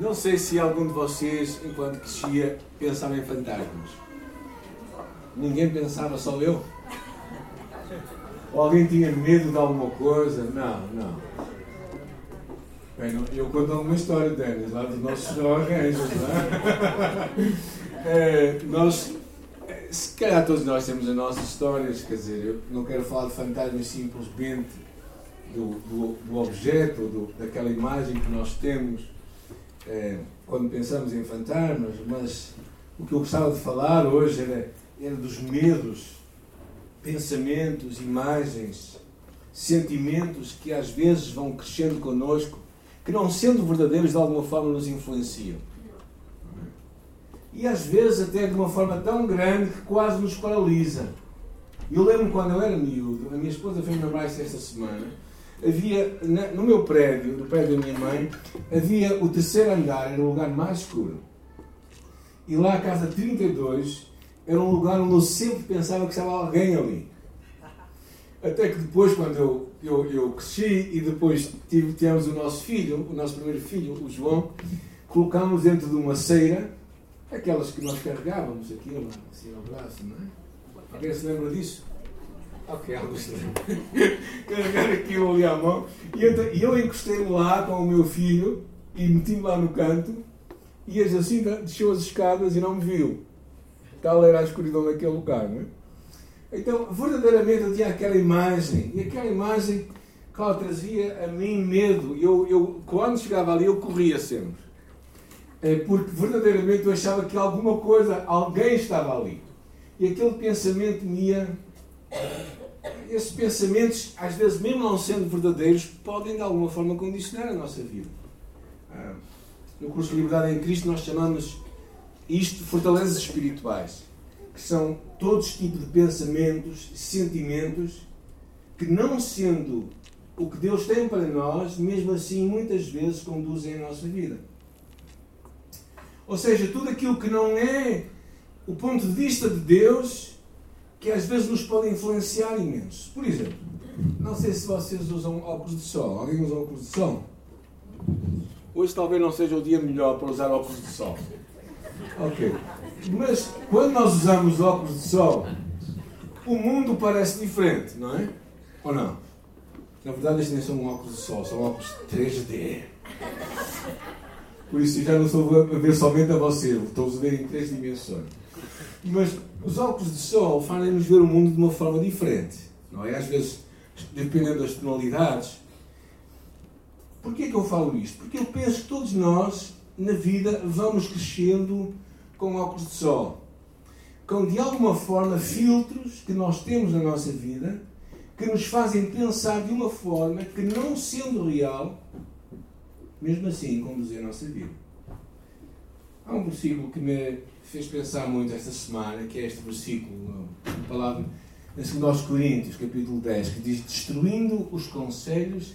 Não sei se algum de vocês, enquanto crescia, pensava em fantasmas. Ninguém pensava, só eu? Ou alguém tinha medo de alguma coisa? Não, não. Bem, eu conto uma história, Denis, lá dos nossos arranjos, não é? é? Nós, se calhar todos nós temos as nossas histórias, quer dizer, eu não quero falar de fantasmas simplesmente do, do, do objeto, do, daquela imagem que nós temos é, quando pensamos em fantasmas, mas o que eu gostava de falar hoje era, era dos medos, pensamentos, imagens, sentimentos que às vezes vão crescendo connosco, que não sendo verdadeiros de alguma forma nos influenciam. E às vezes até de uma forma tão grande que quase nos paralisa. Eu lembro quando eu era miúdo, a minha esposa fez-me lembrar esta semana, havia, no meu prédio, no prédio da minha mãe, havia o terceiro andar, era o lugar mais escuro. E lá a casa 32 era um lugar onde eu sempre pensava que estava alguém ali. Até que depois, quando eu, eu, eu cresci e depois tive, tivemos o nosso filho, o nosso primeiro filho, o João, colocámos dentro de uma ceira, aquelas que nós carregávamos aqui, assim no braço, não é? Alguém se lembra disso? Ok, Augusto. Carregar aquilo ali à mão. E eu encostei-me lá com o meu filho e meti-me lá no canto. E a Jacinta desceu as escadas e não me viu. Tal era a escuridão daquele lugar, não é? Então, verdadeiramente eu tinha aquela imagem. E aquela imagem, claro, trazia a mim medo. Eu, eu, quando chegava ali, eu corria sempre. É porque verdadeiramente eu achava que alguma coisa, alguém estava ali. E aquele pensamento me ia esses pensamentos, às vezes, mesmo não sendo verdadeiros, podem de alguma forma condicionar a nossa vida. Ah, no curso de Liberdade em Cristo, nós chamamos isto fortalezas espirituais, que são todos tipos de pensamentos, sentimentos, que não sendo o que Deus tem para nós, mesmo assim, muitas vezes conduzem a nossa vida. Ou seja, tudo aquilo que não é o ponto de vista de Deus que às vezes nos podem influenciar imenso. Por exemplo, não sei se vocês usam óculos de sol. Alguém usa óculos de sol? Hoje talvez não seja o dia melhor para usar óculos de sol. Ok. Mas quando nós usamos óculos de sol, o mundo parece diferente, não é? Ou não? Na verdade, estes nem são óculos de sol, são óculos 3D. Por isso, já não estou a ver somente a você, estou a ver em três dimensões. Mas os óculos de sol fazem-nos ver o mundo de uma forma diferente. Não é? Às vezes, dependendo das tonalidades. Porquê que eu falo isto? Porque eu penso que todos nós, na vida, vamos crescendo com óculos de sol. Com, de alguma forma, filtros que nós temos na nossa vida que nos fazem pensar de uma forma que, não sendo real, mesmo assim, conduzir a nossa vida. Há um versículo que me fez pensar muito esta semana, que é este versículo, a palavra em 2 Coríntios, capítulo 10, que diz: Destruindo os conselhos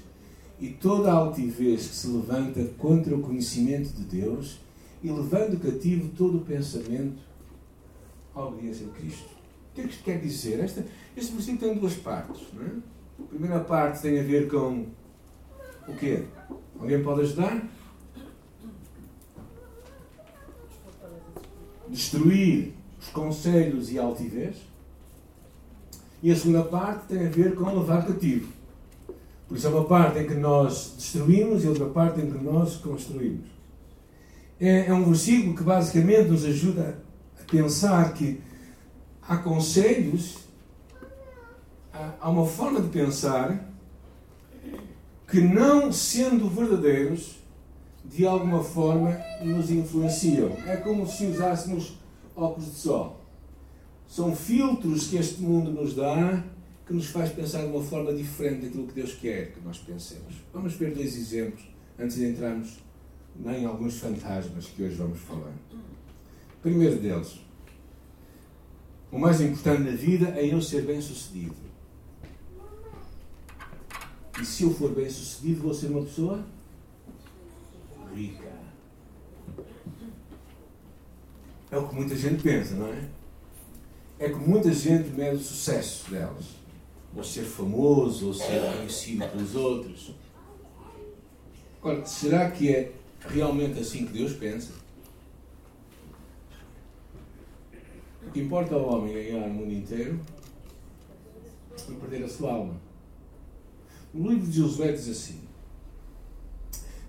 e toda a altivez que se levanta contra o conhecimento de Deus e levando cativo todo o pensamento à obediência de Cristo. O que é que isto quer dizer? Esta, este versículo tem duas partes. Não é? A primeira parte tem a ver com o quê? Alguém pode ajudar? Destruir os conselhos e a altivez. E a segunda parte tem a ver com levar cativo. Por isso, é uma parte em que nós destruímos e outra parte em que nós construímos. É, é um versículo que basicamente nos ajuda a pensar que há conselhos, há uma forma de pensar que, não sendo verdadeiros, de alguma forma nos influenciam. É como se usássemos óculos de sol. São filtros que este mundo nos dá que nos faz pensar de uma forma diferente daquilo que Deus quer que nós pensemos. Vamos ver dois exemplos antes de entrarmos em alguns fantasmas que hoje vamos falar. primeiro deles, o mais importante na vida é eu ser bem sucedido. E se eu for bem sucedido, vou ser uma pessoa É o que muita gente pensa, não é? É que muita gente mede o sucesso delas. Ou ser famoso, ou ser conhecido pelos outros. Agora, será que é realmente assim que Deus pensa? O que importa ao homem ganhar o mundo inteiro e perder a sua alma. O livro de Josué diz assim: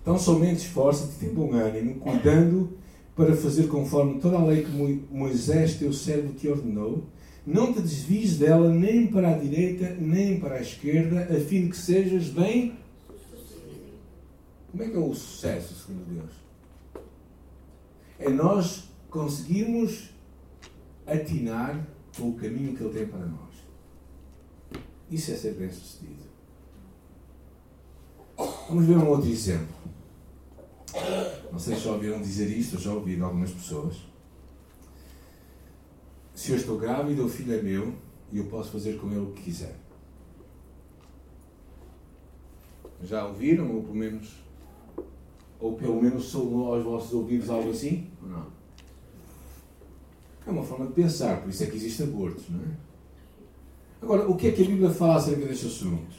Então somente esforça-te, tem bom ânimo, cuidando para fazer conforme toda a lei que Moisés, teu servo, te ordenou. Não te desvies dela nem para a direita nem para a esquerda, a fim de que sejas bem. Como é que é o sucesso, segundo Deus? É nós conseguirmos atinar com o caminho que Ele tem para nós. Isso é ser bem sucedido. Vamos ver um outro exemplo. Não sei se já ouviram dizer isto, ou já ouvi de algumas pessoas. Se eu estou grávida, o filho é meu e eu posso fazer com ele o que quiser. Já ouviram, ou pelo menos, ou pelo menos soou aos vossos ouvidos algo assim? Ou não? É uma forma de pensar, por isso é que existem abortos, não é? Agora, o que é que a Bíblia fala acerca deste assunto?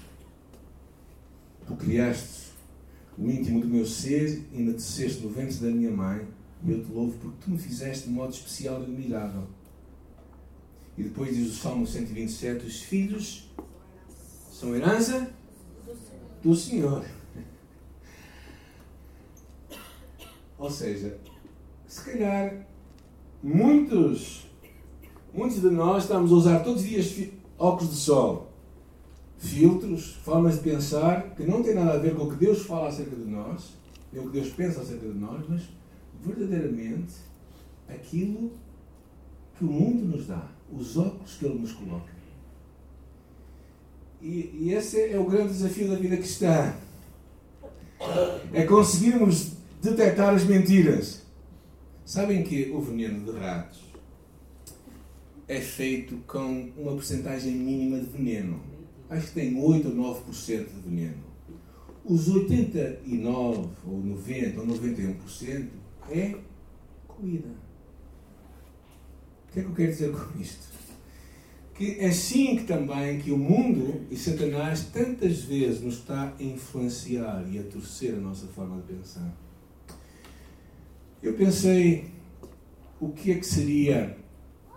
Tu criaste o íntimo do meu ser me teceste no ventre da minha mãe, e eu te louvo porque tu me fizeste de modo especial e admirável. E depois diz o Salmo 127: Os filhos são herança do Senhor. Ou seja, se calhar muitos, muitos de nós estamos a usar todos os dias óculos de sol, filtros, formas de pensar que não têm nada a ver com o que Deus fala acerca de nós, nem o que Deus pensa acerca de nós, mas verdadeiramente aquilo que o mundo nos dá, os óculos que Ele nos coloca. E, e esse é o grande desafio da vida cristã. É conseguirmos detectar as mentiras. Sabem que o veneno de ratos é feito com uma porcentagem mínima de veneno. Acho que tem 8 ou 9% de veneno. Os 89 ou 90 ou 91% é comida. O que é que eu quero dizer com isto? Que é assim que também que o mundo e Satanás tantas vezes nos está a influenciar e a torcer a nossa forma de pensar. Eu pensei o que é que seria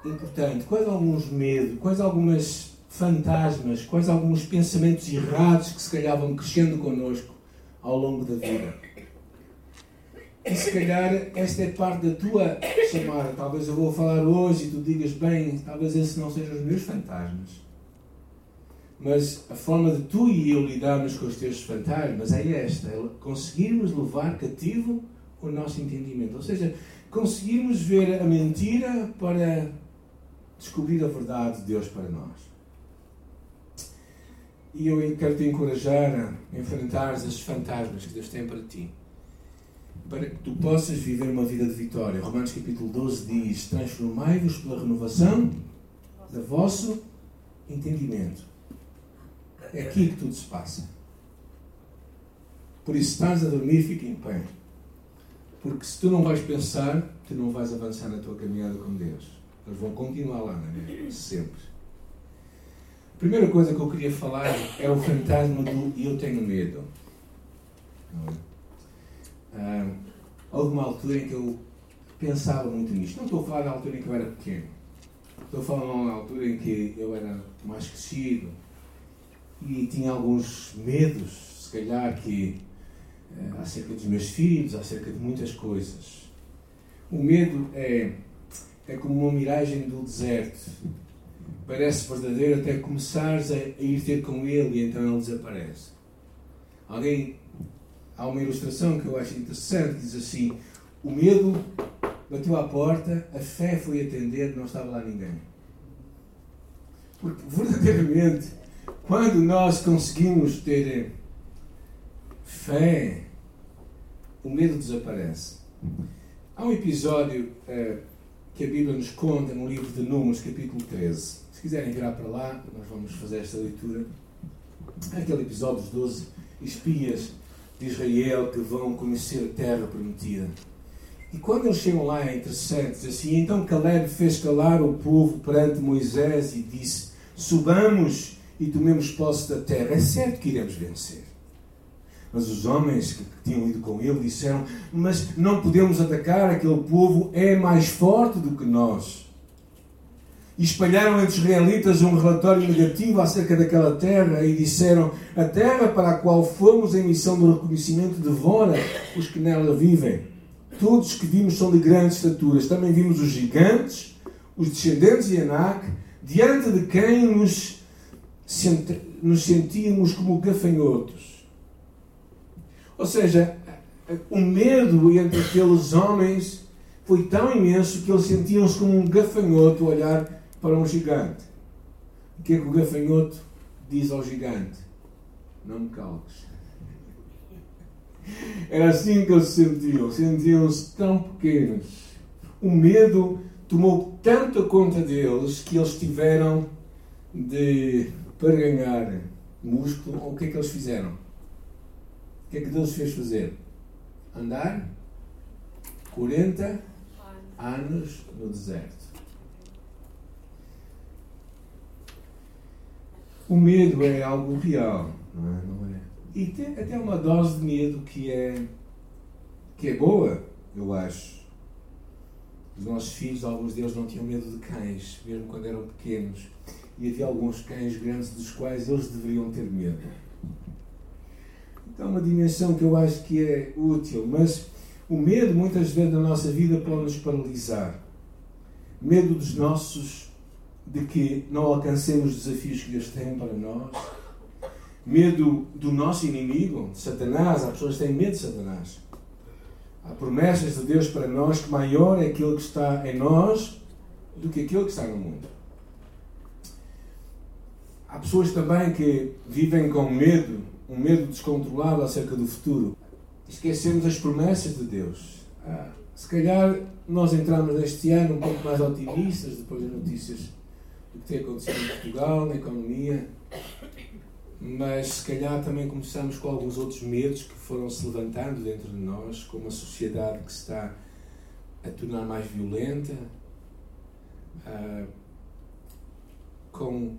importante, quais alguns medos, quais algumas fantasmas, quais alguns pensamentos errados que se calhar vão crescendo connosco ao longo da vida. E se calhar esta é parte da tua chamada. Talvez eu vou falar hoje e tu digas bem, talvez esses não sejam os meus fantasmas. Mas a forma de tu e eu lidarmos com os teus fantasmas é esta: é conseguirmos levar cativo o nosso entendimento. Ou seja, conseguirmos ver a mentira para descobrir a verdade de Deus para nós. E eu quero te encorajar a enfrentar esses fantasmas que Deus tem para ti. Para que tu possas viver uma vida de vitória. Romanos capítulo 12 diz: Transformai-vos pela renovação do vosso entendimento. É aqui que tudo se passa. Por isso, estás a dormir, fica em pé. Porque se tu não vais pensar, tu não vais avançar na tua caminhada com Deus. Eles vão continuar lá, não é? Sempre. Primeira coisa que eu queria falar é o fantasma do eu tenho medo. É? Ah, houve uma altura em que eu pensava muito nisto. Não estou a falar da altura em que eu era pequeno. Estou a falar uma altura em que eu era mais crescido e tinha alguns medos, se calhar, que uh, acerca dos meus filhos, acerca de muitas coisas. O medo é é como uma miragem do deserto. Parece verdadeiro até começares a, ir ter com ele e então ele desaparece. Alguém, há uma ilustração que eu acho interessante, diz assim: o medo bateu à porta, a fé foi atender, não estava lá ninguém. Porque verdadeiramente, quando nós conseguimos ter fé, o medo desaparece. Há um episódio uh, que a Bíblia nos conta no livro de Números, capítulo 13. Se quiserem virar para lá, nós vamos fazer esta leitura. Aquele episódio dos 12 espias de Israel que vão conhecer a terra prometida. E quando eles chegam lá é interessante, assim, então Caleb fez calar o povo perante Moisés e disse, subamos e tomemos posse da terra. É certo que iremos vencer. Mas os homens que tinham ido com ele disseram: Mas não podemos atacar, aquele povo é mais forte do que nós. E espalharam entre os israelitas um relatório negativo acerca daquela terra e disseram: A terra para a qual fomos em missão do reconhecimento devora os que nela vivem. Todos que vimos são de grandes estaturas. Também vimos os gigantes, os descendentes de Anak, diante de quem nos, nos sentíamos como gafanhotos. Ou seja, o medo entre aqueles homens foi tão imenso que eles sentiam-se como um gafanhoto olhar para um gigante. O que é que o gafanhoto diz ao gigante? Não me calques. Era assim que eles se sentiam. Sentiam-se tão pequenos. O medo tomou tanta conta deles que eles tiveram de, para ganhar músculo, o que é que eles fizeram? O que é que Deus fez fazer? Andar 40 anos no deserto. O medo é algo real, não é? Não é? E tem até uma dose de medo que é, que é boa, eu acho. Os nossos filhos, alguns deles não tinham medo de cães, mesmo quando eram pequenos. E havia alguns cães grandes dos quais eles deveriam ter medo. É uma dimensão que eu acho que é útil, mas o medo, muitas vezes, na nossa vida pode nos paralisar. Medo dos nossos, de que não alcancemos os desafios que Deus tem para nós. Medo do nosso inimigo, de Satanás. Há pessoas que têm medo de Satanás. Há promessas de Deus para nós que maior é aquele que está em nós do que aquele que está no mundo. Há pessoas também que vivem com medo um medo descontrolado acerca do futuro. Esquecemos as promessas de Deus. Se calhar nós entramos neste ano um pouco mais otimistas depois das notícias do que tem acontecido em Portugal, na economia, mas se calhar também começamos com alguns outros medos que foram se levantando dentro de nós, com uma sociedade que se está a tornar mais violenta, ah, com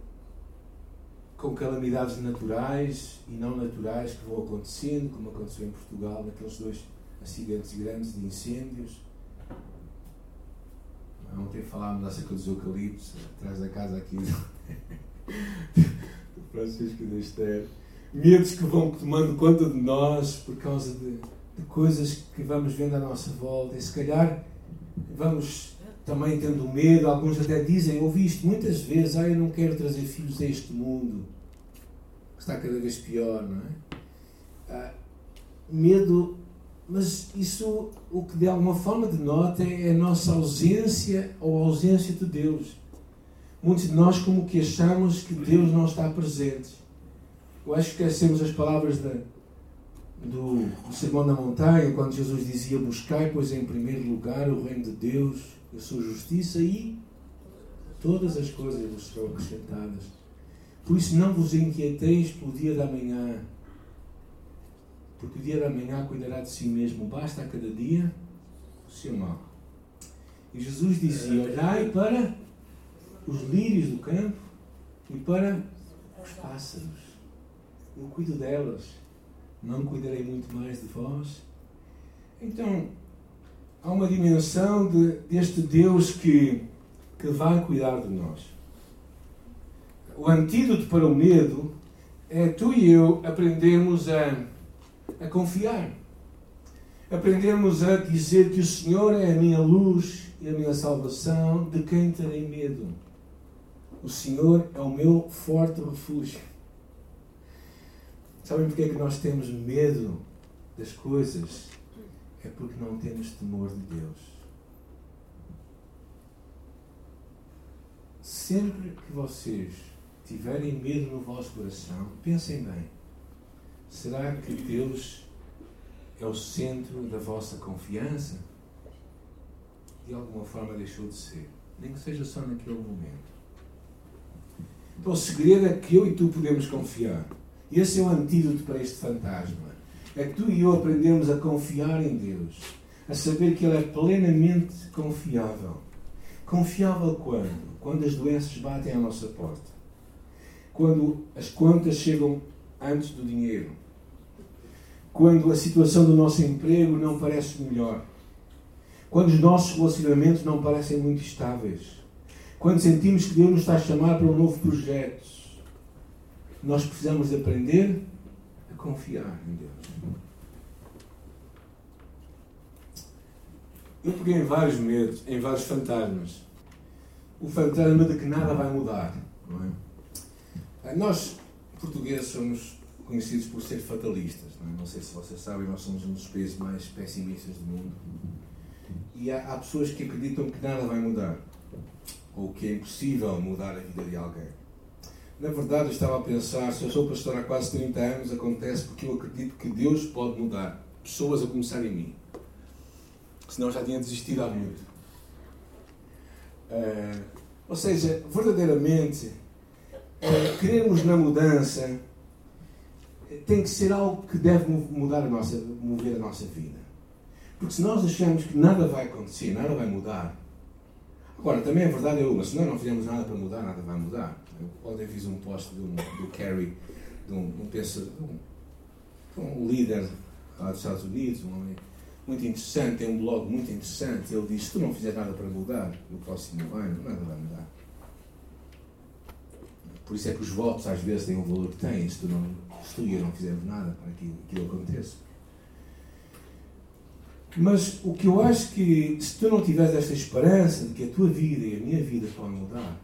com calamidades naturais e não naturais que vão acontecendo, como aconteceu em Portugal, naqueles dois acidentes grandes de incêndios. Ontem falámos acerca dos eucaliptos, atrás da casa aqui do Francisco da Esther. Medos que vão tomando conta de nós por causa de, de coisas que vamos vendo à nossa volta. E se calhar vamos também tendo medo, alguns até dizem, ouvi isto muitas vezes, ah, eu não quero trazer filhos a este mundo, que está cada vez pior, não é? Ah, medo, mas isso o que de alguma forma denota é a nossa ausência ou a ausência de Deus. Muitos de nós como que achamos que Deus não está presente. Eu acho que esquecemos as palavras da, do, do Sermão da Montanha, quando Jesus dizia: Buscai, pois, em primeiro lugar o reino de Deus a sua justiça e todas as coisas vos serão acrescentadas. Por isso não vos inquieteis pelo dia da manhã, porque o dia da manhã cuidará de si mesmo. Basta a cada dia o seu mal. E Jesus dizia: Olhai para os lírios do campo e para os pássaros. Eu cuido delas. Não cuidarei muito mais de vós. Então, há uma dimensão de, deste Deus que, que vai cuidar de nós. O antídoto para o medo é tu e eu aprendermos a, a confiar. Aprendermos a dizer que o Senhor é a minha luz e a minha salvação, de quem terei medo. O Senhor é o meu forte refúgio. Sabem porque é que nós temos medo das coisas? É porque não temos temor de Deus. Sempre que vocês tiverem medo no vosso coração, pensem bem: será que Deus é o centro da vossa confiança? De alguma forma deixou de ser, nem que seja só naquele momento. Então, o segredo é que eu e tu podemos confiar. Esse é o antídoto para este fantasma é que tu e eu aprendemos a confiar em Deus, a saber que Ele é plenamente confiável. Confiável quando? Quando as doenças batem à nossa porta. Quando as contas chegam antes do dinheiro. quando a situação do nosso emprego não parece melhor, quando os nossos relacionamentos não parecem muito estáveis, quando sentimos que Deus nos está a chamar para um novo projeto, nós precisamos de aprender confiar em Deus. Eu peguei em vários medos, em vários fantasmas. O fantasma de que nada vai mudar. Não é? Nós, portugueses, somos conhecidos por ser fatalistas. Não, é? não sei se vocês sabem, nós somos um dos países mais pessimistas do mundo. E há, há pessoas que acreditam que nada vai mudar. Ou que é impossível mudar a vida de alguém. Na verdade, eu estava a pensar, se eu sou pastor há quase 30 anos, acontece porque eu acredito que Deus pode mudar pessoas a começar em mim senão já tinha desistido há muito. Uh, ou seja, verdadeiramente, uh, querermos na mudança tem que ser algo que deve mudar a nossa, mover a nossa vida. Porque se nós achamos que nada vai acontecer, nada vai mudar. Agora, também é verdade é uma, se nós não fizermos nada para mudar, nada vai mudar. Eu ontem fiz um post do, do Kerry, de um, um, um, um líder lá dos Estados Unidos, um homem muito interessante, tem um blog muito interessante. Ele diz: se tu não fizer nada para mudar no próximo ano, nada vai mudar. Por isso é que os votos às vezes têm o valor que têm, se tu, não, se tu e eu não fizermos nada para que aquilo aconteça. Mas o que eu acho que, se tu não tiveres esta esperança de que a tua vida e a minha vida podem mudar,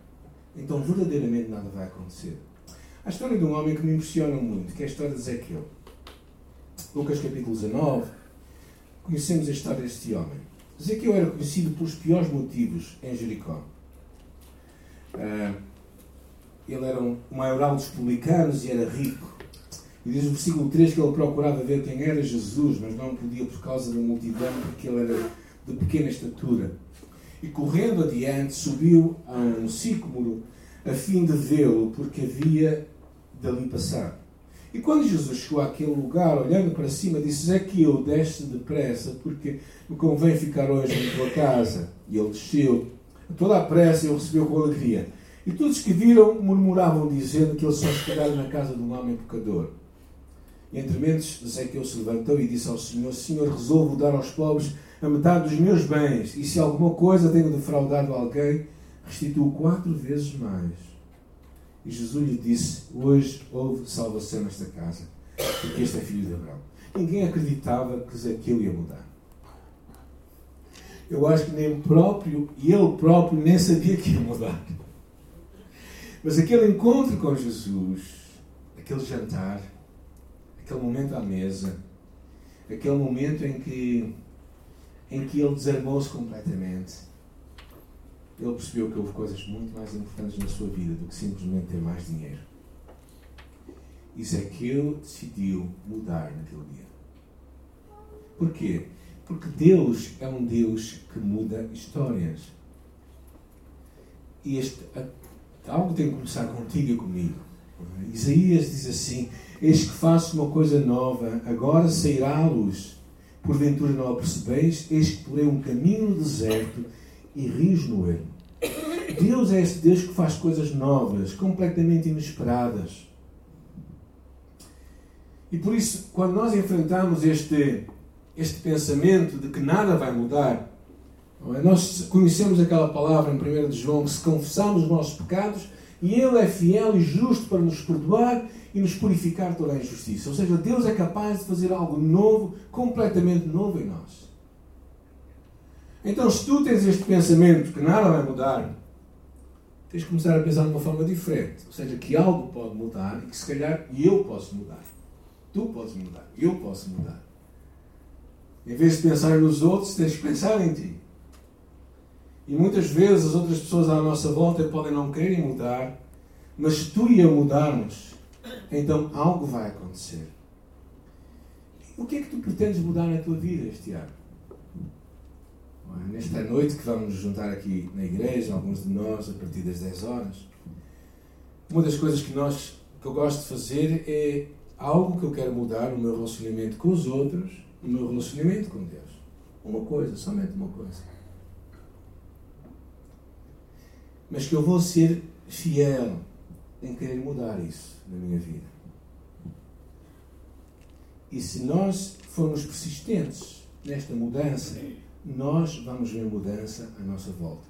então verdadeiramente nada vai acontecer. A história de um homem que me impressiona muito, que é a história de Ezequiel. Lucas capítulo 19, conhecemos a história deste homem. Ezequiel era conhecido pelos piores motivos em Jericó. Uh, ele era um maioral dos publicanos e era rico. E diz no versículo 3 que ele procurava ver quem era Jesus, mas não podia por causa da multidão, porque ele era de pequena estatura. E correndo adiante, subiu a um sicômoro a fim de vê-lo, porque havia dali passar. E quando Jesus chegou àquele lugar, olhando para cima, disse: Zaqueu, desce depressa, porque me convém ficar hoje em tua casa. E ele desceu. A toda a pressa ele recebeu com alegria. E todos que viram murmuravam, dizendo que ele só hospedado na casa de um homem pecador. Entre mentes, Zaqueu se levantou e disse ao Senhor: Senhor, resolvo dar aos pobres a metade dos meus bens, e se alguma coisa tenho defraudado alguém, restituo quatro vezes mais. E Jesus lhe disse: Hoje houve salvação nesta casa, porque este é filho de Abraão. Ninguém acreditava que aquilo ia mudar. Eu acho que nem próprio, ele próprio nem sabia que ia mudar. Mas aquele encontro com Jesus, aquele jantar, aquele momento à mesa, aquele momento em que, em que ele desarmou-se completamente ele percebeu que houve coisas muito mais importantes na sua vida do que simplesmente ter mais dinheiro. Ezequiel decidiu mudar naquele dia. Porquê? Porque Deus é um Deus que muda histórias. E este, algo tem que começar contigo e comigo. Isaías diz assim: Eis que faço uma coisa nova, agora sairá a luz. Porventura não a percebeis? Eis que porei um caminho no deserto e rios no ermo. Deus é esse Deus que faz coisas novas, completamente inesperadas. E por isso, quando nós enfrentamos este, este pensamento de que nada vai mudar, é? nós conhecemos aquela palavra em 1 de João, que se confessarmos os nossos pecados, e Ele é fiel e justo para nos perdoar e nos purificar toda a injustiça. Ou seja, Deus é capaz de fazer algo novo, completamente novo em nós. Então, se tu tens este pensamento que nada vai mudar, tens de começar a pensar de uma forma diferente. Ou seja, que algo pode mudar e que se calhar eu posso mudar. Tu podes mudar. Eu posso mudar. Em vez de pensar nos outros, tens de pensar em ti. E muitas vezes as outras pessoas à nossa volta podem não querer mudar, mas se tu e eu mudarmos, então algo vai acontecer. O que é que tu pretendes mudar na tua vida este ano? Nesta noite que vamos juntar aqui na igreja, alguns de nós, a partir das 10 horas, uma das coisas que, nós, que eu gosto de fazer é algo que eu quero mudar no meu relacionamento com os outros, no meu relacionamento com Deus. Uma coisa, somente uma coisa. Mas que eu vou ser fiel em querer mudar isso na minha vida. E se nós formos persistentes nesta mudança, nós vamos ver mudança à nossa volta.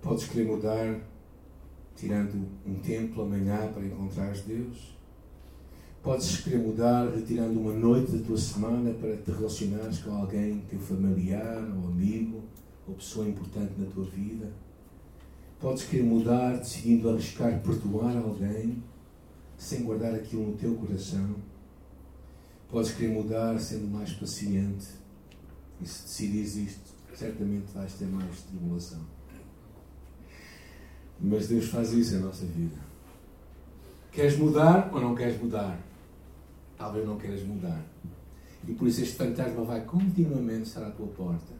Podes querer mudar tirando um tempo amanhã para encontrares Deus. Podes querer mudar retirando uma noite da tua semana para te relacionares com alguém, teu familiar ou amigo ou pessoa importante na tua vida. Podes querer mudar decidindo arriscar perdoar alguém sem guardar aquilo no teu coração. Podes querer mudar sendo mais paciente. E se decidires isto, certamente vais ter mais tribulação. Mas Deus faz isso na nossa vida. Queres mudar ou não queres mudar? Talvez não queiras mudar. E por isso este fantasma vai continuamente estar à tua porta.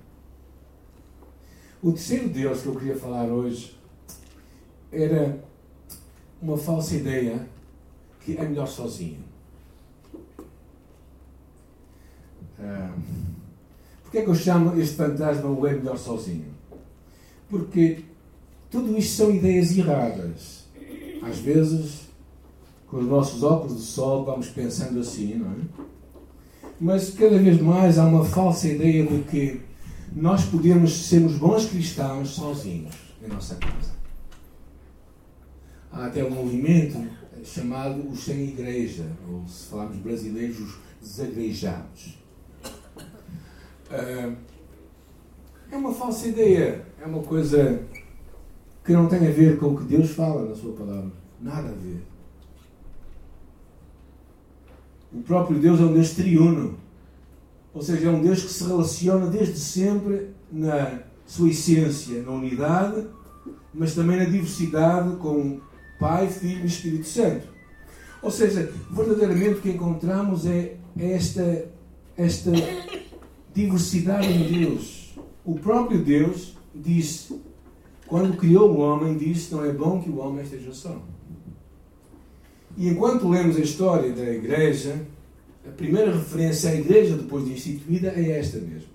O terceiro Deus que eu queria falar hoje era uma falsa ideia que é melhor sozinho. Ah, Porquê é que eu chamo este fantasma o é melhor sozinho? Porque tudo isto são ideias erradas. Às vezes, com os nossos óculos de sol, vamos pensando assim, não é? Mas cada vez mais há uma falsa ideia de que nós podemos sermos bons cristãos sozinhos em nossa casa. Há até um movimento chamado os sem igreja, ou se falarmos brasileiros, os desagrejados. Ah, é uma falsa ideia, é uma coisa que não tem a ver com o que Deus fala na sua palavra. Nada a ver. O próprio Deus é um Deus triuno. Ou seja, é um Deus que se relaciona desde sempre na sua essência, na unidade, mas também na diversidade com Pai, Filho e Espírito Santo. Ou seja, verdadeiramente o que encontramos é esta, esta diversidade em Deus. O próprio Deus disse, quando criou o homem, disse: Não é bom que o homem esteja só. E enquanto lemos a história da igreja, a primeira referência à igreja depois de instituída é esta mesmo.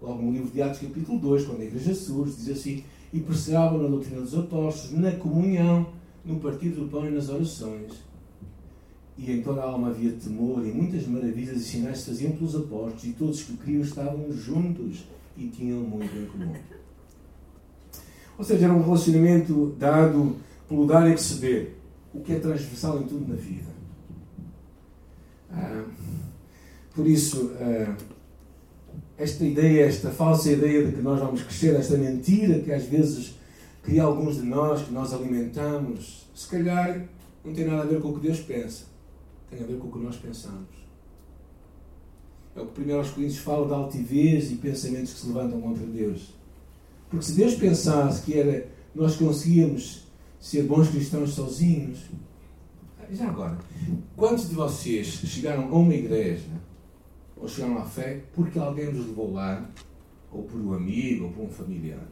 Logo no livro de Atos, capítulo 2, quando a igreja surge, diz assim: E perseveravam na doutrina dos apóstolos, na comunhão, no partido do pão e nas orações. E em toda a alma havia temor, e muitas maravilhas e sinais se faziam pelos apóstolos, e todos que criam estavam juntos e tinham muito em comum. Ou seja, era um relacionamento dado pelo dar e receber, o que é transversal em tudo na vida. Ah, por isso, ah, esta ideia, esta falsa ideia de que nós vamos crescer, esta mentira que às vezes cria alguns de nós, que nós alimentamos, se calhar não tem nada a ver com o que Deus pensa, tem a ver com o que nós pensamos. É o que primeiro aos Coríntios fala de altivez e pensamentos que se levantam contra Deus. Porque se Deus pensasse que era nós conseguíamos ser bons cristãos sozinhos, já agora, quantos de vocês chegaram a uma igreja ou chegaram à fé porque alguém vos levou lá, ou por um amigo, ou por um familiar?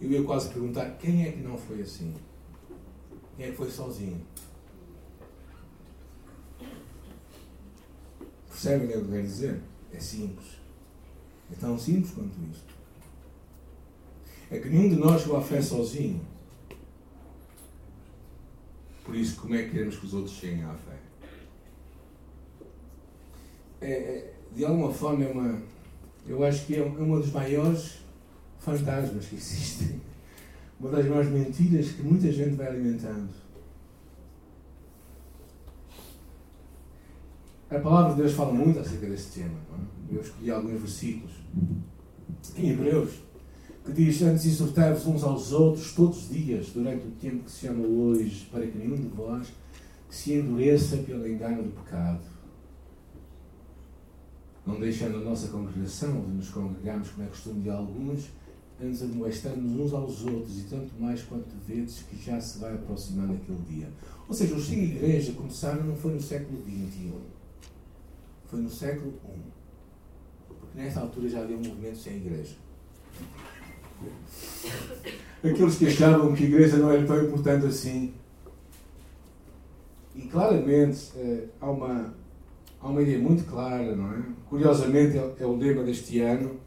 Eu ia quase perguntar quem é que não foi assim? Quem é que foi sozinho? Percebem o que eu quero dizer? É simples. É tão simples quanto isto. É que nenhum de nós chegou à fé sozinho. Por isso, como é que queremos que os outros cheguem à fé? É, é, de alguma forma, é uma. Eu acho que é uma dos maiores fantasmas que existem. Uma das maiores mentiras que muita gente vai alimentando. A palavra de Deus fala muito acerca deste tema. É? Eu escolhi alguns versículos em Hebreus que diz: Antes exortai-vos uns aos outros todos os dias, durante o tempo que se chama hoje, para que nenhum de vós se endureça pelo engano do pecado. Não deixando a nossa congregação, de nos congregarmos como é costume de alguns, antes admoestando-nos uns aos outros, e tanto mais quanto vedes que já se vai aproximando aquele dia. Ou seja, os sem igreja começaram não foi no século XXI, foi no século I. Porque nessa altura já havia um movimento sem igreja. Aqueles que achavam que a igreja não era tão importante assim. E claramente eh, há, uma, há uma ideia muito clara, não é? Curiosamente é, é o lema deste ano.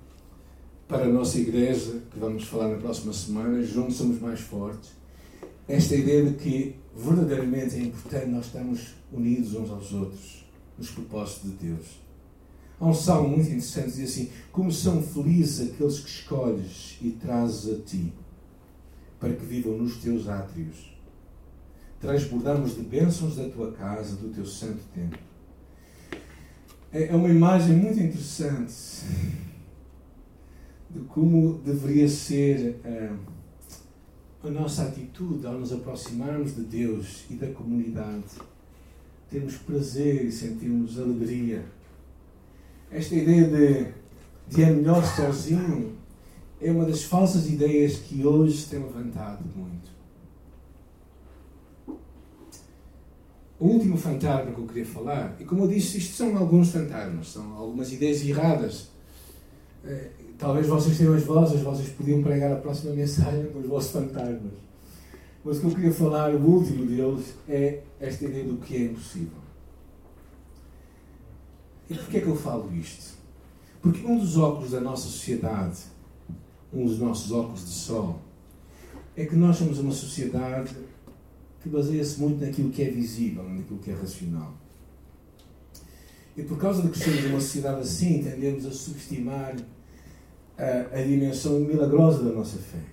para a nossa igreja, que vamos falar na próxima semana, juntos somos mais fortes, esta ideia de que verdadeiramente é importante nós estarmos unidos uns aos outros nos propósitos de Deus. Há um salmo muito interessante que diz assim: Como são felizes aqueles que escolhes e trazes a ti, para que vivam nos teus átrios. Transbordamos de bênçãos da tua casa, do teu santo templo. É, é uma imagem muito interessante de como deveria ser uh, a nossa atitude ao nos aproximarmos de Deus e da comunidade. Termos prazer e sentirmos alegria. Esta ideia de, de é melhor sozinho é uma das falsas ideias que hoje se tem levantado muito. O último fantasma que eu queria falar, e como eu disse, isto são alguns fantasmas, são algumas ideias erradas. É, talvez vocês tenham as vozes, vocês podiam pregar a próxima mensagem com os vossos fantasmas. Mas o que eu queria falar, o último deles, é esta ideia do que é impossível. E porquê é que eu falo isto? Porque um dos óculos da nossa sociedade, um dos nossos óculos de sol, é que nós somos uma sociedade que baseia-se muito naquilo que é visível, naquilo que é racional. E por causa de que somos uma sociedade assim, tendemos a subestimar a, a dimensão milagrosa da nossa fé.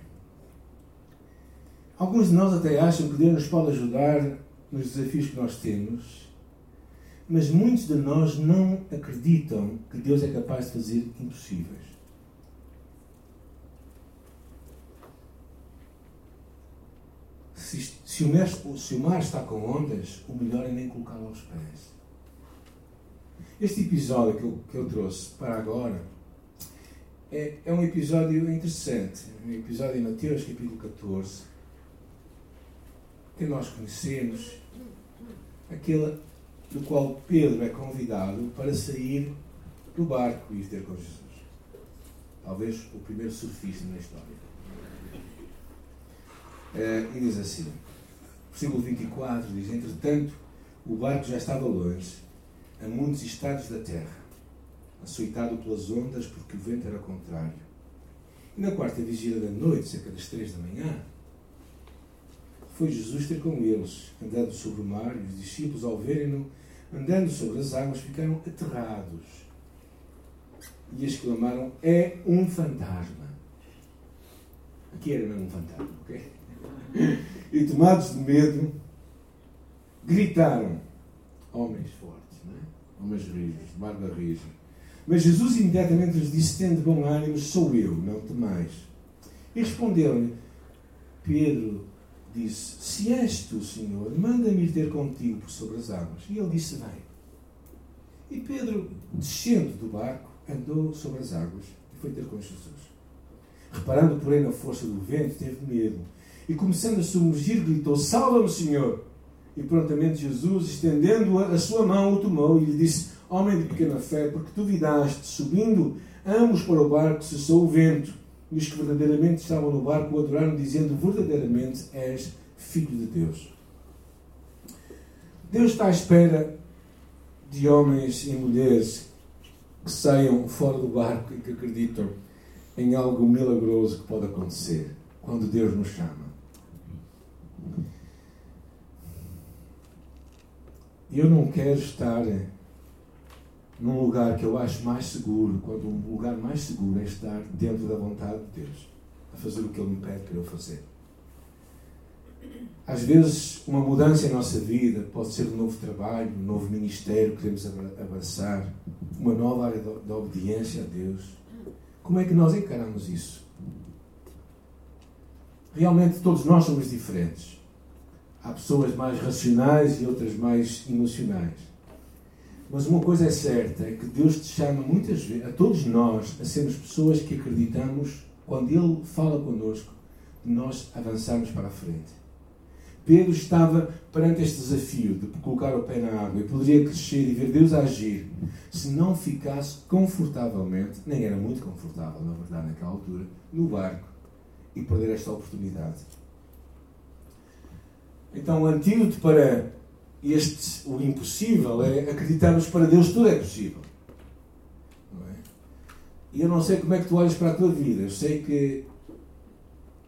Alguns de nós até acham que Deus nos pode ajudar nos desafios que nós temos, mas muitos de nós não acreditam que Deus é capaz de fazer impossíveis. Se, se, o mar, se o mar está com ondas, o melhor é nem colocá-lo aos pés. Este episódio que eu, que eu trouxe para agora é, é um episódio interessante. Um episódio em Mateus, capítulo 14, que nós conhecemos, aquele do qual Pedro é convidado para sair do barco e ir ter com Jesus. Talvez o primeiro surfista na história. É, e diz assim, versículo 24, diz, entretanto, o barco já estava longe, a muitos estados da terra açoitado pelas ondas, porque o vento era contrário. E na quarta vigília da noite, cerca das três da manhã, foi Jesus ter com eles, andando sobre o mar, e os discípulos, ao verem-no andando sobre as águas, ficaram aterrados e exclamaram: É um fantasma. Aqui era mesmo um fantasma, ok? E tomados de medo, gritaram: Homens fortes, não é? Homens rijos, barba rija mas Jesus imediatamente lhes disse: Tende bom ânimo, sou eu, não temais. E respondeu-lhe: Pedro disse: Se és tu, Senhor, manda-me ir ter contigo por sobre as águas. E ele disse: Vem. E Pedro, descendo do barco, andou sobre as águas e foi ter com Jesus. Reparando, porém, na força do vento, teve medo. E começando a submergir, gritou: Salva-me, Senhor! E prontamente Jesus, estendendo a sua mão, o tomou e lhe disse: Homem de pequena fé, porque duvidaste, subindo ambos para o barco, cessou o vento, e os que verdadeiramente estavam no barco o adoraram, dizendo: Verdadeiramente és filho de Deus. Deus está à espera de homens e mulheres que saiam fora do barco e que acreditam em algo milagroso que pode acontecer quando Deus nos chama. Eu não quero estar num lugar que eu acho mais seguro, quando um lugar mais seguro é estar dentro da vontade de Deus, a fazer o que Ele me pede para eu fazer. Às vezes, uma mudança em nossa vida pode ser um novo trabalho, um novo ministério que queremos abraçar, uma nova área de obediência a Deus. Como é que nós encaramos isso? Realmente, todos nós somos diferentes. Há pessoas mais racionais e outras mais emocionais. Mas uma coisa é certa, é que Deus te chama muitas vezes, a todos nós, a sermos pessoas que acreditamos, quando Ele fala connosco, nós avançarmos para a frente. Pedro estava perante este desafio de colocar o pé na água e poderia crescer e ver Deus agir se não ficasse confortavelmente, nem era muito confortável, na verdade, naquela altura, no barco e perder esta oportunidade. Então, o antídoto para este, o impossível é acreditarmos para Deus tudo é possível. É? E eu não sei como é que tu olhas para a tua vida. Eu sei que.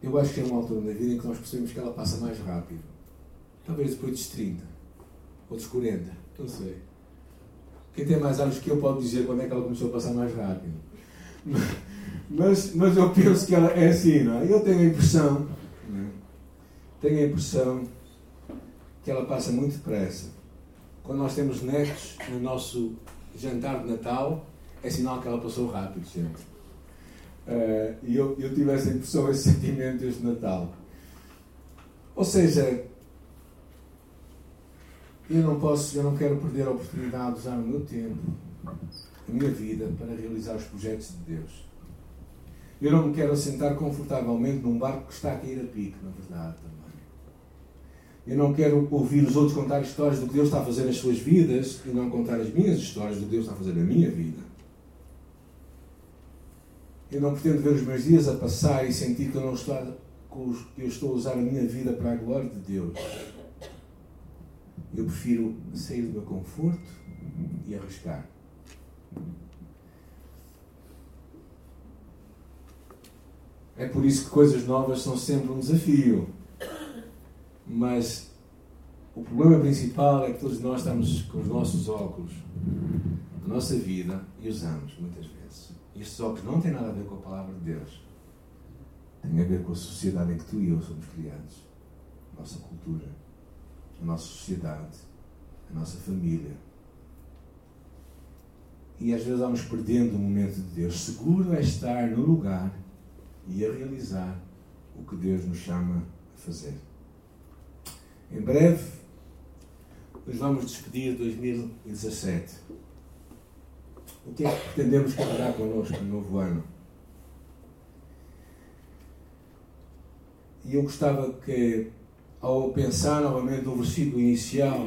Eu acho que é uma altura na vida em que nós percebemos que ela passa mais rápido. Talvez depois dos 30. Ou dos 40. Não sei. Quem tem mais anos que eu pode dizer quando é que ela começou a passar mais rápido. Mas, mas eu penso que ela é assim, não é? Eu tenho a impressão. É? Tenho a impressão que ela passa muito depressa. Quando nós temos netos no nosso jantar de Natal, é sinal que ela passou rápido sempre. Uh, e eu, eu tive essa impressão, esse sentimento este Natal. Ou seja, eu não posso, eu não quero perder a oportunidade de usar o meu tempo, a minha vida, para realizar os projetos de Deus. Eu não me quero assentar confortavelmente num barco que está a cair a pique, na verdade, também. Eu não quero ouvir os outros contar histórias do que Deus está a fazer nas suas vidas e não contar as minhas histórias do que Deus está a fazer na minha vida. Eu não pretendo ver os meus dias a passar e sentir que eu, não estou que eu estou a usar a minha vida para a glória de Deus. Eu prefiro sair do meu conforto e arriscar. É por isso que coisas novas são sempre um desafio. Mas o problema principal é que todos nós estamos com os nossos óculos na nossa vida e usamos muitas vezes. E estes óculos não têm nada a ver com a palavra de Deus. Tem a ver com a sociedade em que tu e eu somos criados. A nossa cultura, a nossa sociedade, a nossa família. E às vezes vamos perdendo o momento de Deus. Seguro é estar no lugar e a realizar o que Deus nos chama a fazer. Em breve, nos vamos despedir de 2017. O que é que pretendemos carregar connosco no novo ano? E eu gostava que, ao pensar novamente no versículo inicial,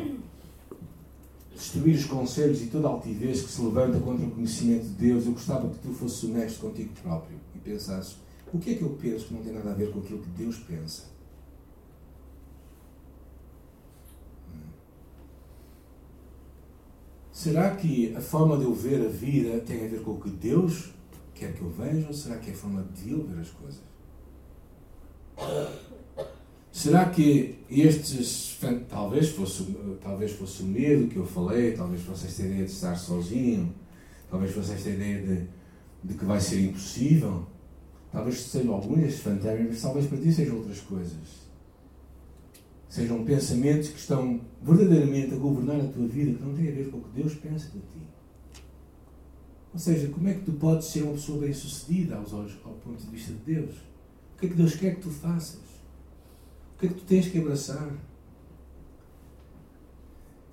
destruir os conselhos e toda a altivez que se levanta contra o conhecimento de Deus, eu gostava que tu fosses honesto contigo próprio e pensasses o que é que eu penso que não tem nada a ver com aquilo que Deus pensa? Será que a forma de eu ver a vida tem a ver com o que Deus quer que eu veja ou será que é a forma de eu ver as coisas? Será que estes, talvez fosse, talvez fosse o medo que eu falei, talvez fosse esta ideia de estar sozinho, talvez fosse esta ideia de, de que vai ser impossível, Talvez sejam destes fantasmas, mas talvez para ti sejam outras coisas. Sejam pensamentos que estão verdadeiramente a governar a tua vida, que não têm a ver com o que Deus pensa de ti. Ou seja, como é que tu podes ser uma pessoa bem-sucedida aos olhos, ao ponto de vista de Deus? O que é que Deus quer que tu faças? O que é que tu tens que abraçar?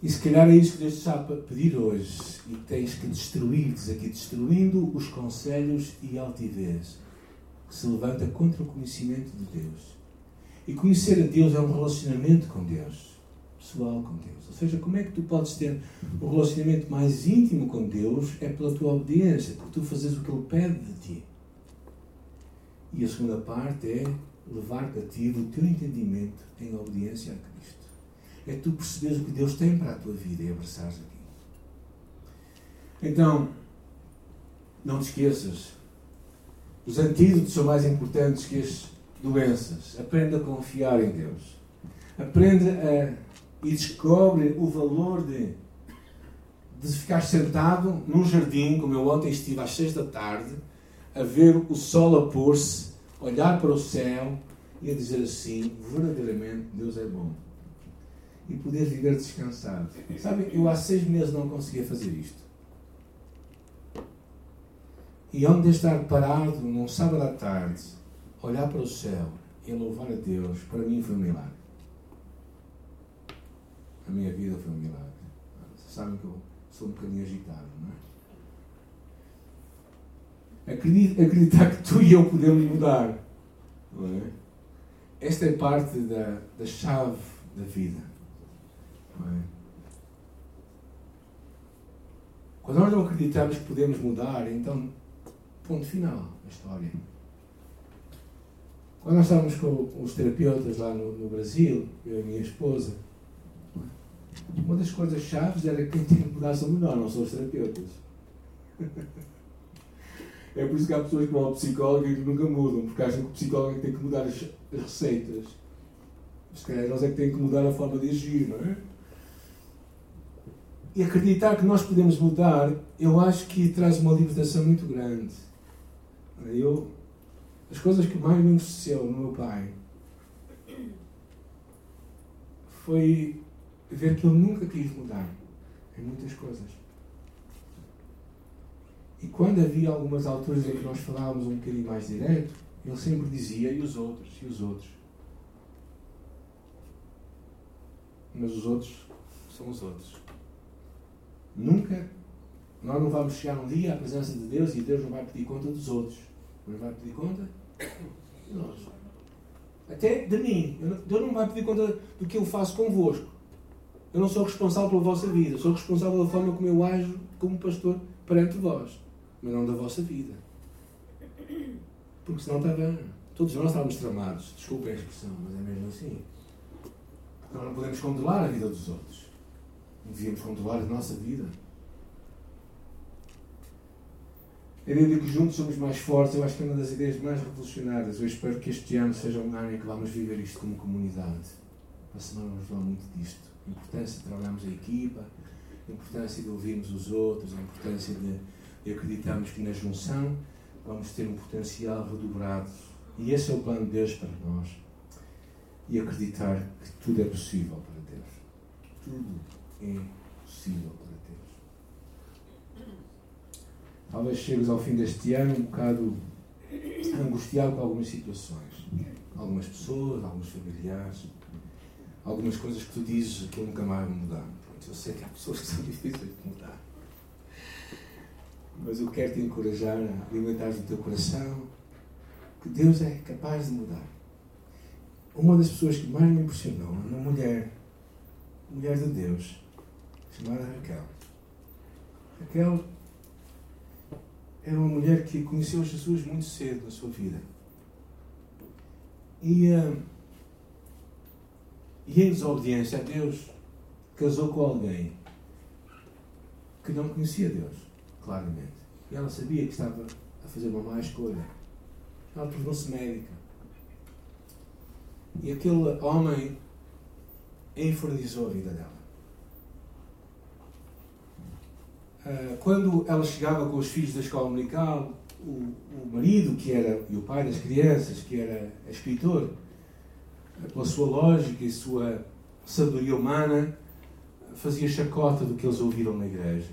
E se calhar é isso que Deus te está pedir hoje. E tens que destruir, diz aqui, destruindo os conselhos e altivez que se levanta contra o conhecimento de Deus. E conhecer a Deus é um relacionamento com Deus, pessoal com Deus. Ou seja, como é que tu podes ter um relacionamento mais íntimo com Deus? É pela tua obediência, por tu fazeres o que Ele pede de ti. E a segunda parte é levar cativo o teu entendimento em obediência a Cristo. É tu perceberes o que Deus tem para a tua vida e abraçares aqui. Então, não te esqueças, os antídotos são mais importantes que as doenças. Aprende a confiar em Deus. Aprende a, e descobre o valor de, de ficar sentado num jardim, como eu ontem estive às seis da tarde, a ver o sol a pôr-se, olhar para o céu e a dizer assim: verdadeiramente Deus é bom. E poder viver descansado. Sabe, eu há seis meses não conseguia fazer isto. E onde estar parado num sábado à tarde, olhar para o céu e louvar a Deus, para mim foi um milagre. A minha vida foi um milagre. Vocês sabem que eu sou um bocadinho agitado, não é? acreditar que tu e eu podemos mudar. Não é? Esta é parte da, da chave da vida. Não é? Quando nós não acreditamos que podemos mudar, então Ponto final da história. Quando nós estávamos com os terapeutas lá no, no Brasil, eu e a minha esposa, uma das coisas chaves era que quem tinha que mudar nós, não são os terapeutas. É por isso que há pessoas que vão ao psicólogo e nunca mudam, porque acham que o psicólogo é que tem que mudar as, as receitas. Se calhar nós é que temos que mudar a forma de agir, não é? E acreditar que nós podemos mudar, eu acho que traz uma libertação muito grande. Eu, as coisas que mais me entristeceu no meu pai foi ver que ele nunca quis mudar em muitas coisas. E quando havia algumas alturas em que nós falávamos um bocadinho mais direto, ele sempre dizia, e os outros, e os outros. Mas os outros são os outros. Nunca, nós não vamos chegar um dia à presença de Deus e Deus não vai pedir conta dos outros. Mas vai pedir conta Até de mim. Deus não vai pedir conta do que eu faço convosco. Eu não sou responsável pela vossa vida. Sou responsável da forma como eu ajo como pastor perante vós mas não da vossa vida. Porque senão estava. Todos nós estávamos tramados. Desculpem a expressão, mas é mesmo assim. Nós não podemos controlar a vida dos outros. Devíamos controlar a nossa vida. A ideia de que juntos somos mais fortes, eu acho que é uma das ideias mais revolucionárias. Eu espero que este ano seja um ano em que vamos viver isto como comunidade. A semana nos falar muito disto. A importância de trabalharmos a equipa, a importância de ouvirmos os outros, a importância de e acreditamos que na junção vamos ter um potencial redobrado. E esse é o plano de Deus para nós. E acreditar que tudo é possível para Deus. Tudo é possível para Deus. Talvez chegues ao fim deste ano um bocado angustiado com algumas situações. Algumas pessoas, alguns familiares, algumas coisas que tu dizes que eu nunca mais vou mudar. Pronto, eu sei que há pessoas que são difíceis de mudar mas eu quero te encorajar a alimentar o teu coração que Deus é capaz de mudar. Uma das pessoas que mais me impressionou, uma mulher, mulher de Deus, chamada Raquel. Raquel era uma mulher que conheceu Jesus muito cedo na sua vida. E, uh, e em desobediência a Deus, casou com alguém que não conhecia Deus claramente. E ela sabia que estava a fazer uma má escolha. Ela tornou-se médica. E aquele homem infernizou a vida dela. Ah, quando ela chegava com os filhos da escola dominical, o, o marido, que era, e o pai das crianças, que era escritor, pela sua lógica e sua sabedoria humana, fazia chacota do que eles ouviram na igreja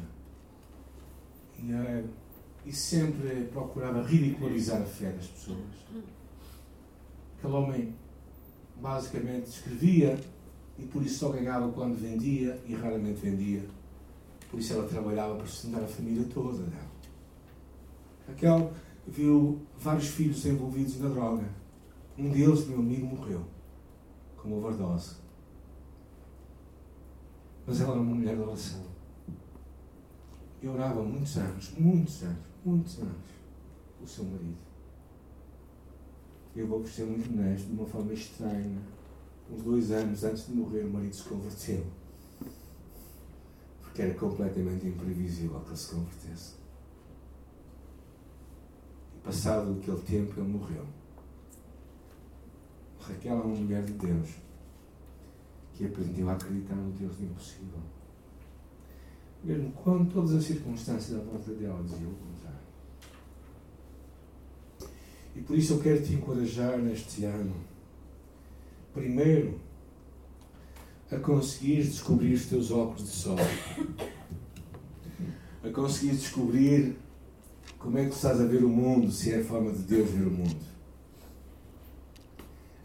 e, uh, e sempre procurava ridicularizar a fé das pessoas. Aquele homem basicamente escrevia e por isso só ganhava quando vendia e raramente vendia. Por isso ela trabalhava para sustentar a família toda dela. Raquel viu vários filhos envolvidos na droga. Um deles, meu amigo, morreu com overdose. Mas ela era uma mulher de oração. Eu orava muitos anos, muitos anos, muitos anos, o seu marido. Eu vou ser muito honesto, de uma forma estranha. Uns dois anos antes de morrer, o marido se converteu. Porque era completamente imprevisível que ele se convertesse. E passado aquele tempo, ele morreu. Raquel é uma mulher de Deus que aprendeu a acreditar no Deus do impossível mesmo quando todas as circunstâncias à volta dela diziam o contrário. E por isso eu quero te encorajar neste ano, primeiro, a conseguir descobrir os teus óculos de sol, a conseguir descobrir como é que estás a ver o mundo, se é a forma de Deus ver o mundo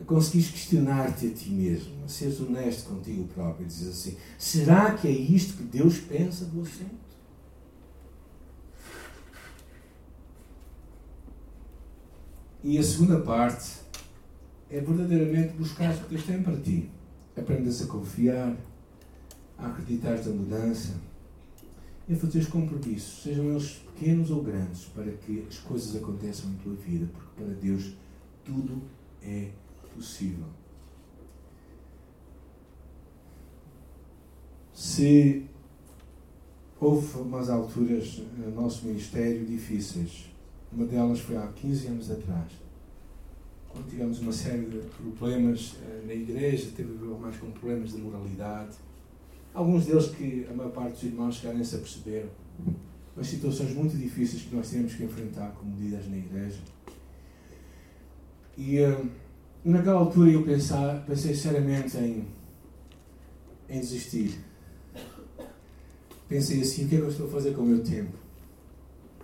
a conseguires questionar-te a ti mesmo, a seres honesto contigo próprio e dizer assim: será que é isto que Deus pensa do assunto? E a segunda parte é verdadeiramente buscar o que Deus tem para ti. Aprendas a confiar, a acreditar na mudança e a fazer os compromissos, sejam eles pequenos ou grandes, para que as coisas aconteçam em tua vida, porque para Deus tudo é possível. Se houve umas alturas no nosso ministério difíceis, Uma delas foi há 15 anos atrás, quando tivemos uma série de problemas eh, na igreja, teve a ver mais com problemas de moralidade. Alguns deles que a maior parte dos irmãos já nem se aperceberam. Mas situações muito difíceis que nós temos que enfrentar como líderes na igreja. E uh, naquela altura eu pensar, pensei seriamente em, em desistir. Pensei assim, o que é que eu estou a fazer com o meu tempo?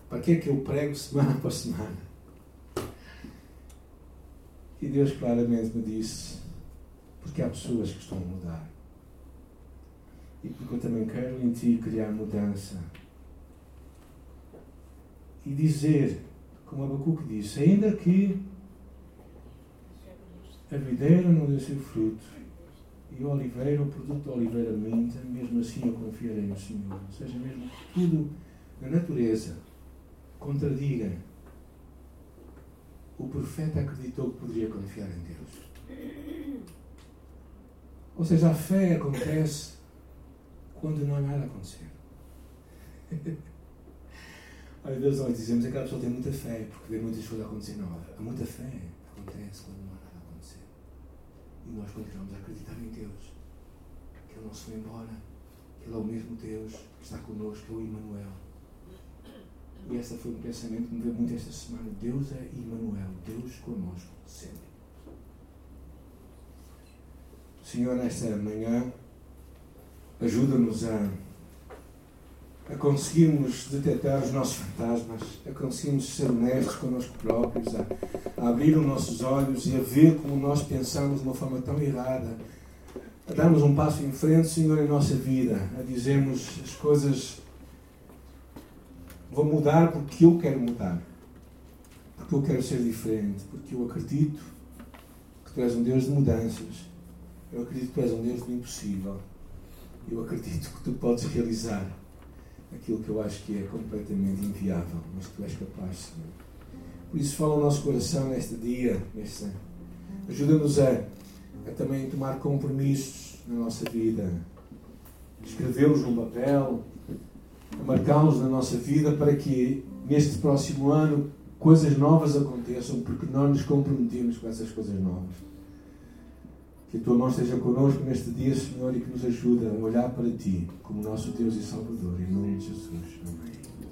Para que é que eu prego semana após semana? E Deus claramente me disse, porque há pessoas que estão a mudar. E porque eu também quero em ti criar mudança. E dizer, como Abacuque disse, ainda que a videira não dê seu fruto e o oliveira, o produto da oliveira minta, mesmo assim eu confiarei no Senhor. Ou seja, mesmo que tudo na natureza contradiga, o profeta acreditou que poderia confiar em Deus. Ou seja, a fé acontece quando não há nada a acontecer. Às vezes nós dizemos que aquela pessoa tem muita fé porque vê muitas coisas acontecer. Não, há muita fé acontece quando não há nada a acontecer. E nós continuamos a acreditar em Deus. Que Ele não se foi embora. Que Ele é o mesmo Deus que está connosco, que é o Emmanuel. E esse foi um pensamento que me veio muito esta semana. Deus é Emmanuel, Deus conosco, sempre. Senhor, nesta manhã, ajuda-nos a, a conseguirmos detectar os nossos fantasmas, a conseguirmos ser honestos connosco próprios, a, a abrir os nossos olhos e a ver como nós pensamos de uma forma tão errada, a darmos um passo em frente, Senhor, em nossa vida, a dizermos as coisas vou mudar porque eu quero mudar, porque eu quero ser diferente, porque eu acredito que tu és um Deus de mudanças, eu acredito que tu és um Deus do impossível. Eu acredito que tu podes realizar aquilo que eu acho que é completamente inviável, mas tu és capaz, Senhor. Por isso, fala o nosso coração neste dia, neste... ajuda-nos a, a também tomar compromissos na nossa vida, escrevê-los num papel, marcá-los na nossa vida para que neste próximo ano coisas novas aconteçam, porque nós nos comprometemos com essas coisas novas. Que a tua mão esteja connosco neste dia, Senhor, e que nos ajude a olhar para ti como nosso Deus e Salvador. Em nome de Jesus. Amém.